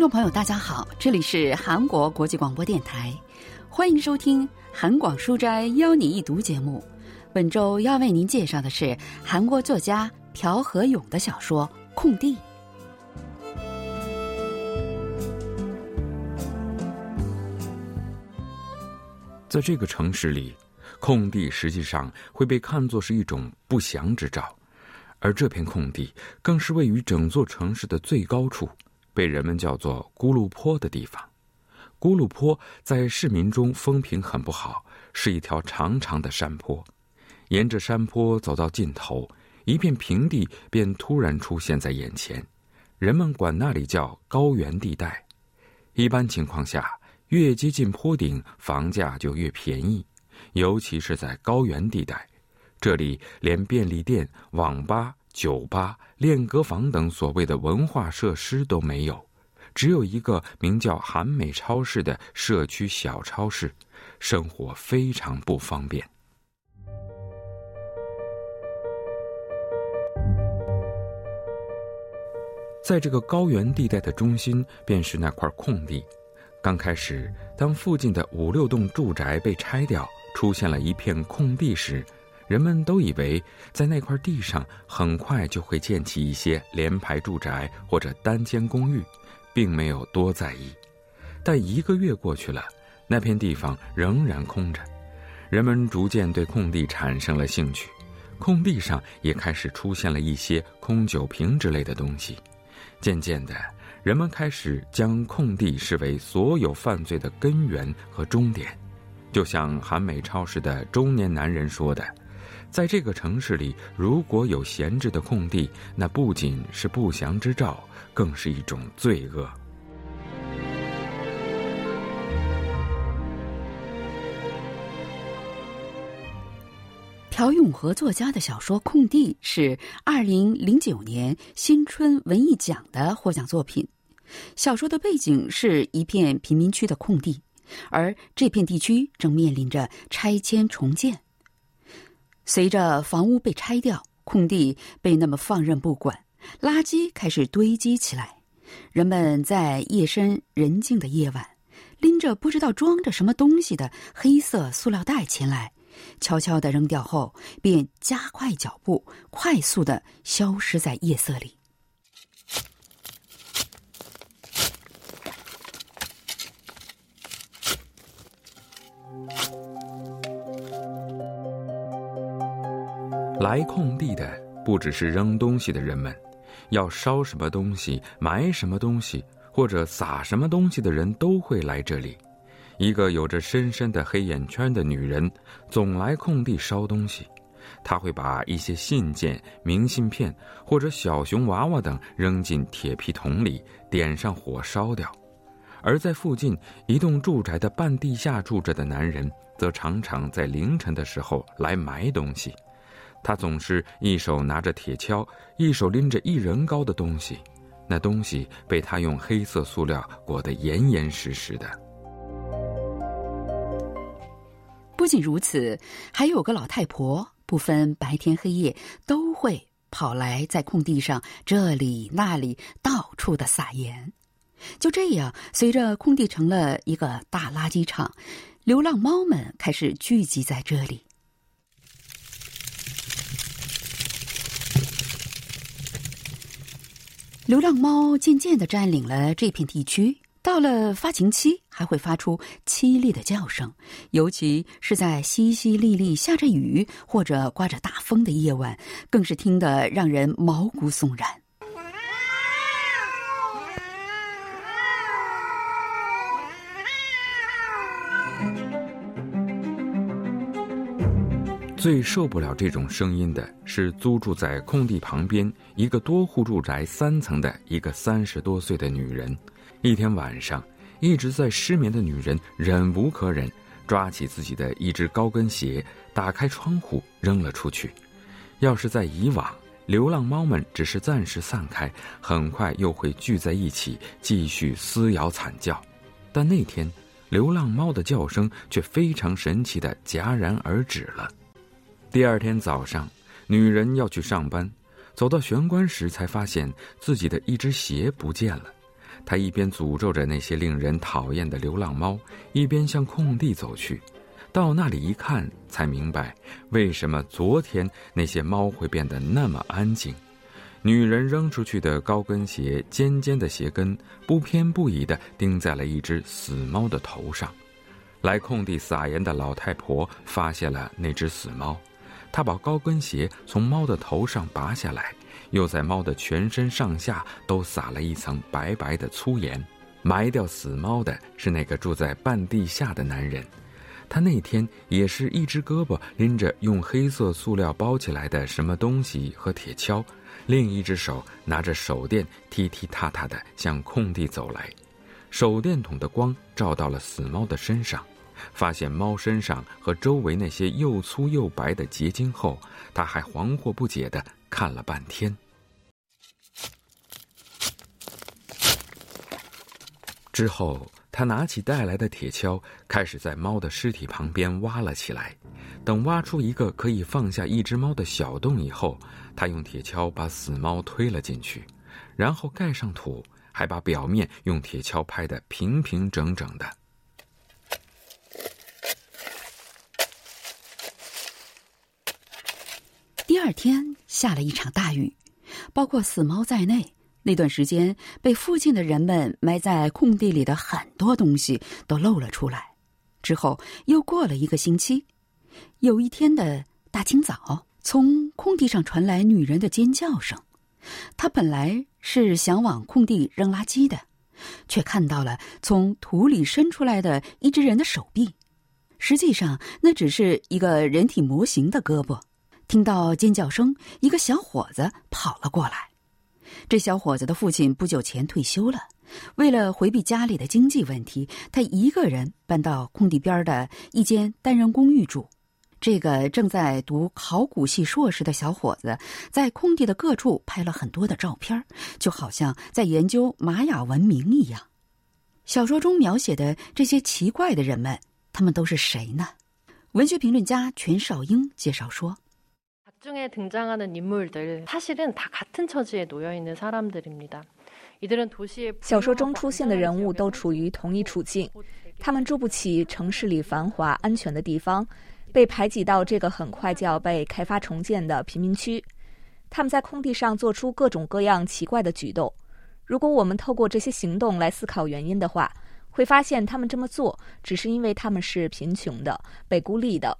听众朋友，大家好，这里是韩国国际广播电台，欢迎收听韩广书斋邀你一读节目。本周要为您介绍的是韩国作家朴和勇的小说《空地》。在这个城市里，空地实际上会被看作是一种不祥之兆，而这片空地更是位于整座城市的最高处。被人们叫做“咕噜坡”的地方，咕噜坡在市民中风评很不好，是一条长长的山坡。沿着山坡走到尽头，一片平地便突然出现在眼前，人们管那里叫高原地带。一般情况下，越接近坡顶，房价就越便宜，尤其是在高原地带，这里连便利店、网吧。酒吧、练歌房等所谓的文化设施都没有，只有一个名叫“韩美超市”的社区小超市，生活非常不方便。在这个高原地带的中心，便是那块空地。刚开始，当附近的五六栋住宅被拆掉，出现了一片空地时，人们都以为在那块地上很快就会建起一些联排住宅或者单间公寓，并没有多在意。但一个月过去了，那片地方仍然空着，人们逐渐对空地产生了兴趣，空地上也开始出现了一些空酒瓶之类的东西。渐渐的，人们开始将空地视为所有犯罪的根源和终点，就像韩美超市的中年男人说的。在这个城市里，如果有闲置的空地，那不仅是不祥之兆，更是一种罪恶。朴永和作家的小说《空地》是二零零九年新春文艺奖的获奖作品。小说的背景是一片贫民区的空地，而这片地区正面临着拆迁重建。随着房屋被拆掉，空地被那么放任不管，垃圾开始堆积起来。人们在夜深人静的夜晚，拎着不知道装着什么东西的黑色塑料袋前来，悄悄的扔掉后，便加快脚步，快速的消失在夜色里。来空地的不只是扔东西的人们，要烧什么东西、埋什么东西或者撒什么东西的人都会来这里。一个有着深深的黑眼圈的女人总来空地烧东西，她会把一些信件、明信片或者小熊娃娃等扔进铁皮桶里，点上火烧掉。而在附近一栋住宅的半地下住着的男人，则常常在凌晨的时候来埋东西。他总是一手拿着铁锹，一手拎着一人高的东西，那东西被他用黑色塑料裹得严严实实的。不仅如此，还有个老太婆，不分白天黑夜，都会跑来在空地上这里那里到处的撒盐。就这样，随着空地成了一个大垃圾场，流浪猫们开始聚集在这里。流浪猫渐渐的占领了这片地区，到了发情期，还会发出凄厉的叫声，尤其是在淅淅沥沥下着雨或者刮着大风的夜晚，更是听得让人毛骨悚然。最受不了这种声音的是租住在空地旁边一个多户住宅三层的一个三十多岁的女人。一天晚上，一直在失眠的女人忍无可忍，抓起自己的一只高跟鞋，打开窗户扔了出去。要是在以往，流浪猫们只是暂时散开，很快又会聚在一起继续撕咬惨叫。但那天，流浪猫的叫声却非常神奇的戛然而止了。第二天早上，女人要去上班，走到玄关时才发现自己的一只鞋不见了。她一边诅咒着那些令人讨厌的流浪猫，一边向空地走去。到那里一看，才明白为什么昨天那些猫会变得那么安静。女人扔出去的高跟鞋，尖尖的鞋跟不偏不倚地钉在了一只死猫的头上。来空地撒盐的老太婆发现了那只死猫，他把高跟鞋从猫的头上拔下来，又在猫的全身上下都撒了一层白白的粗盐。埋掉死猫的是那个住在半地下的男人，他那天也是一只胳膊拎着用黑色塑料包起来的什么东西和铁锹，另一只手拿着手电，踢踢踏踏的向空地走来。手电筒的光照到了死猫的身上。发现猫身上和周围那些又粗又白的结晶后，他还惶惑不解的看了半天。之后，他拿起带来的铁锹，开始在猫的尸体旁边挖了起来。等挖出一个可以放下一只猫的小洞以后，他用铁锹把死猫推了进去，然后盖上土，还把表面用铁锹拍得平平整整的。第二天下了一场大雨，包括死猫在内，那段时间被附近的人们埋在空地里的很多东西都露了出来。之后又过了一个星期，有一天的大清早，从空地上传来女人的尖叫声。她本来是想往空地扔垃圾的，却看到了从土里伸出来的一只人的手臂，实际上那只是一个人体模型的胳膊。听到尖叫声，一个小伙子跑了过来。这小伙子的父亲不久前退休了，为了回避家里的经济问题，他一个人搬到空地边的一间单人公寓住。这个正在读考古系硕士的小伙子，在空地的各处拍了很多的照片，就好像在研究玛雅文明一样。小说中描写的这些奇怪的人们，他们都是谁呢？文学评论家全少英介绍说。중에등장하는인물들사실은다같은처지에놓여있는사람들입니다小说中出现的人物都处于同一处境，他们住不起城市里繁华安全的地方，被排挤到这个很快就要被开发重建的贫民区。他们在空地上做出各种各样奇怪的举动。如果我们透过这些行动来思考原因的话，会发现他们这么做只是因为他们是贫穷的、被孤立的。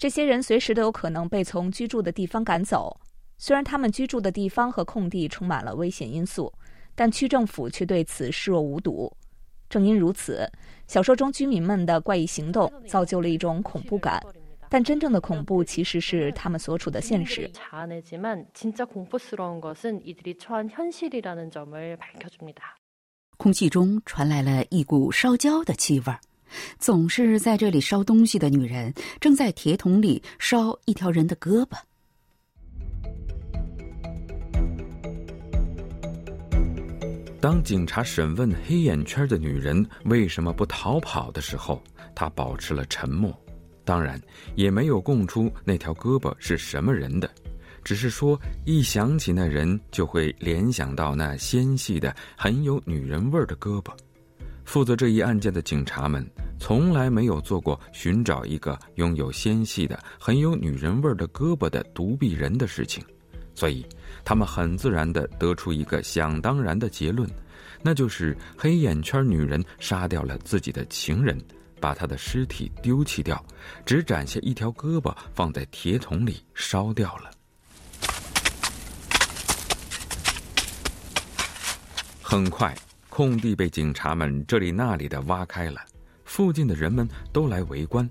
这些人随时都有可能被从居住的地方赶走，虽然他们居住的地方和空地充满了危险因素，但区政府却对此视若无睹。正因如此，小说中居民们的怪异行动造就了一种恐怖感，但真正的恐怖其实是他们所处的现实。空气中传来了一股烧焦的气味儿。总是在这里烧东西的女人，正在铁桶里烧一条人的胳膊。当警察审问黑眼圈的女人为什么不逃跑的时候，她保持了沉默，当然也没有供出那条胳膊是什么人的，只是说一想起那人就会联想到那纤细的、很有女人味儿的胳膊。负责这一案件的警察们从来没有做过寻找一个拥有纤细的、很有女人味的胳膊的独臂人的事情，所以他们很自然地得出一个想当然的结论，那就是黑眼圈女人杀掉了自己的情人，把他的尸体丢弃掉，只斩下一条胳膊放在铁桶里烧掉了。很快。空地被警察们这里那里的挖开了，附近的人们都来围观。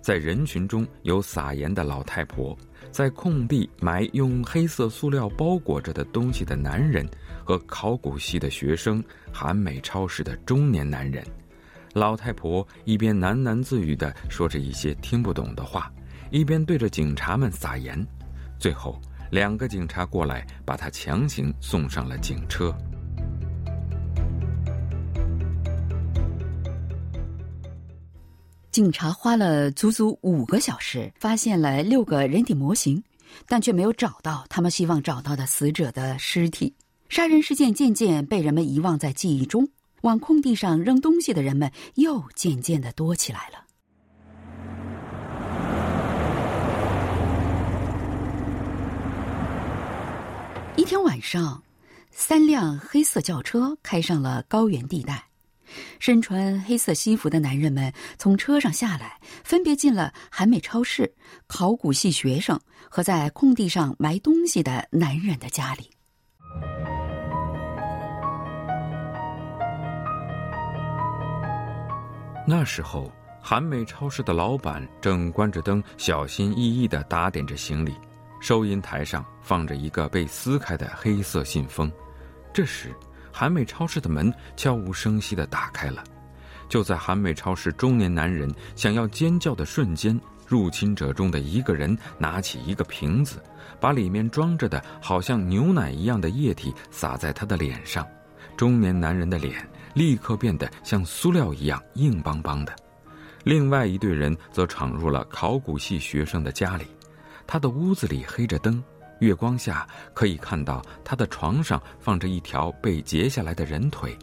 在人群中有撒盐的老太婆，在空地埋用黑色塑料包裹着的东西的男人，和考古系的学生、韩美超市的中年男人。老太婆一边喃喃自语地说着一些听不懂的话，一边对着警察们撒盐。最后，两个警察过来，把她强行送上了警车。警察花了足足五个小时，发现了六个人体模型，但却没有找到他们希望找到的死者的尸体。杀人事件渐渐被人们遗忘在记忆中，往空地上扔东西的人们又渐渐的多起来了。一天晚上，三辆黑色轿车开上了高原地带。身穿黑色西服的男人们从车上下来，分别进了韩美超市、考古系学生和在空地上埋东西的男人的家里。那时候，韩美超市的老板正关着灯，小心翼翼的打点着行李。收银台上放着一个被撕开的黑色信封。这时，韩美超市的门悄无声息地打开了。就在韩美超市中年男人想要尖叫的瞬间，入侵者中的一个人拿起一个瓶子，把里面装着的好像牛奶一样的液体洒在他的脸上。中年男人的脸立刻变得像塑料一样硬邦邦的。另外一队人则闯入了考古系学生的家里。他的屋子里黑着灯，月光下可以看到他的床上放着一条被截下来的人腿，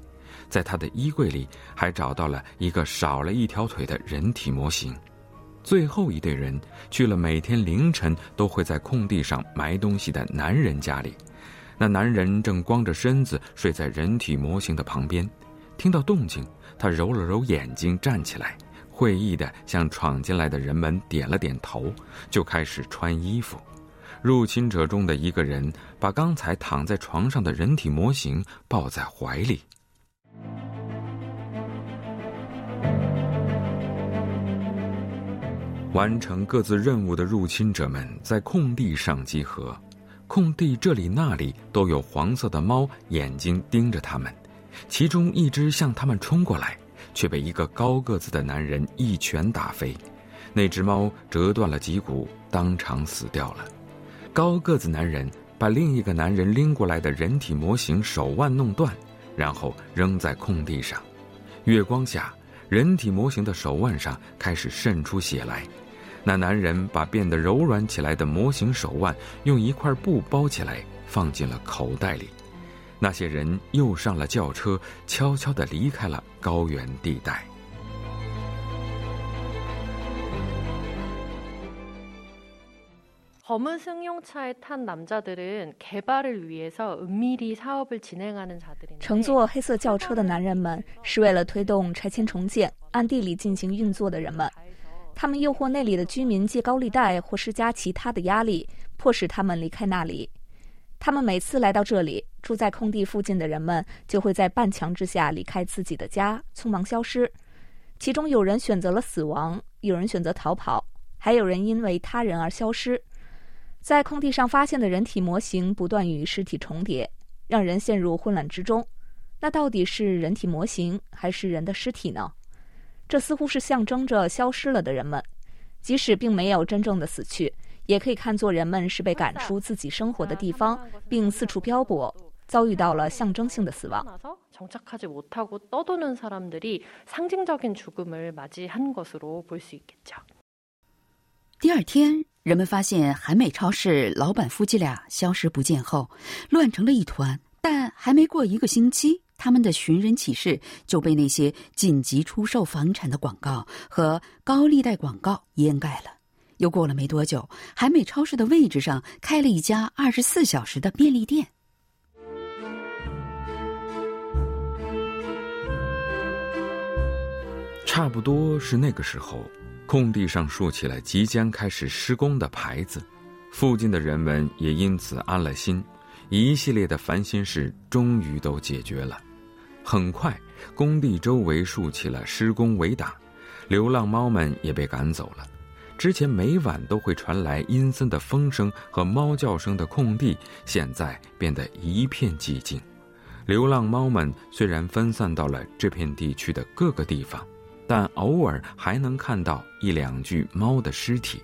在他的衣柜里还找到了一个少了一条腿的人体模型。最后一队人去了每天凌晨都会在空地上埋东西的男人家里，那男人正光着身子睡在人体模型的旁边。听到动静，他揉了揉眼睛，站起来。会意的向闯进来的人们点了点头，就开始穿衣服。入侵者中的一个人把刚才躺在床上的人体模型抱在怀里。完成各自任务的入侵者们在空地上集合，空地这里那里都有黄色的猫眼睛盯着他们，其中一只向他们冲过来。却被一个高个子的男人一拳打飞，那只猫折断了脊骨，当场死掉了。高个子男人把另一个男人拎过来的人体模型手腕弄断，然后扔在空地上。月光下，人体模型的手腕上开始渗出血来。那男人把变得柔软起来的模型手腕用一块布包起来，放进了口袋里。那些人又上了轿车，悄悄地离开了高原地带。검은승용차에탄남자들은개발을위해서은밀히사업을진행하는자들인乘坐黑色轿车的男人们是为了推动拆迁重建、暗地里进行运作的人们。他们诱惑那里的居民借高利贷或施加其他的压力，迫使他们离开那里。他们每次来到这里，住在空地附近的人们就会在半墙之下离开自己的家，匆忙消失。其中有人选择了死亡，有人选择逃跑，还有人因为他人而消失。 在空地上发现的人体模型不断与尸体重叠，让人陷入混乱之中。那到底是人体模型还是人的尸体呢？这似乎是象征着消失了的人们，即使并没有真正的死去。也可以看作人们是被赶出自己生活的地方，并四处漂泊，遭遇到了象征性的死亡。第二天，人们发现韩美超市老板夫妻俩消失不见后，乱成了一团。但还没过一个星期，他们的寻人启事就被那些紧急出售房产的广告和高利贷广告掩盖了。又过了没多久，韩美超市的位置上开了一家二十四小时的便利店。差不多是那个时候，空地上竖起了即将开始施工的牌子，附近的人们也因此安了心，一系列的烦心事终于都解决了。很快，工地周围竖起了施工围挡，流浪猫们也被赶走了。之前每晚都会传来阴森的风声和猫叫声的空地，现在变得一片寂静。流浪猫们虽然分散到了这片地区的各个地方，但偶尔还能看到一两具猫的尸体。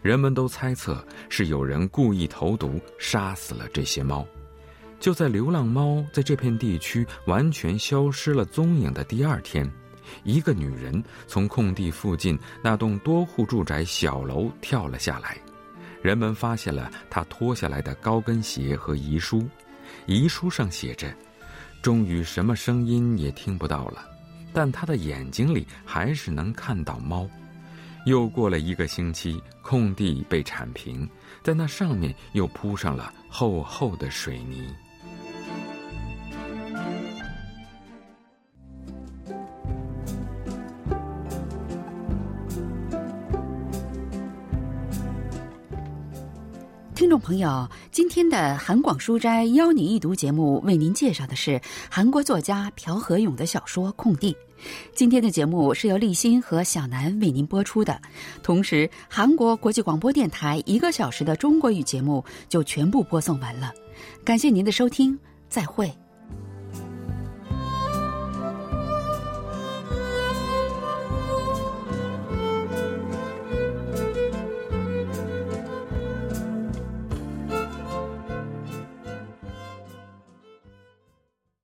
人们都猜测是有人故意投毒杀死了这些猫。就在流浪猫在这片地区完全消失了踪影的第二天。一个女人从空地附近那栋多户住宅小楼跳了下来，人们发现了她脱下来的高跟鞋和遗书。遗书上写着：“终于什么声音也听不到了，但他的眼睛里还是能看到猫。”又过了一个星期，空地被铲平，在那上面又铺上了厚厚的水泥。众朋友，今天的韩广书斋邀您一读节目，为您介绍的是韩国作家朴和勇的小说《空地》。今天的节目是由立新和小南为您播出的，同时韩国国际广播电台一个小时的中国语节目就全部播送完了。感谢您的收听，再会。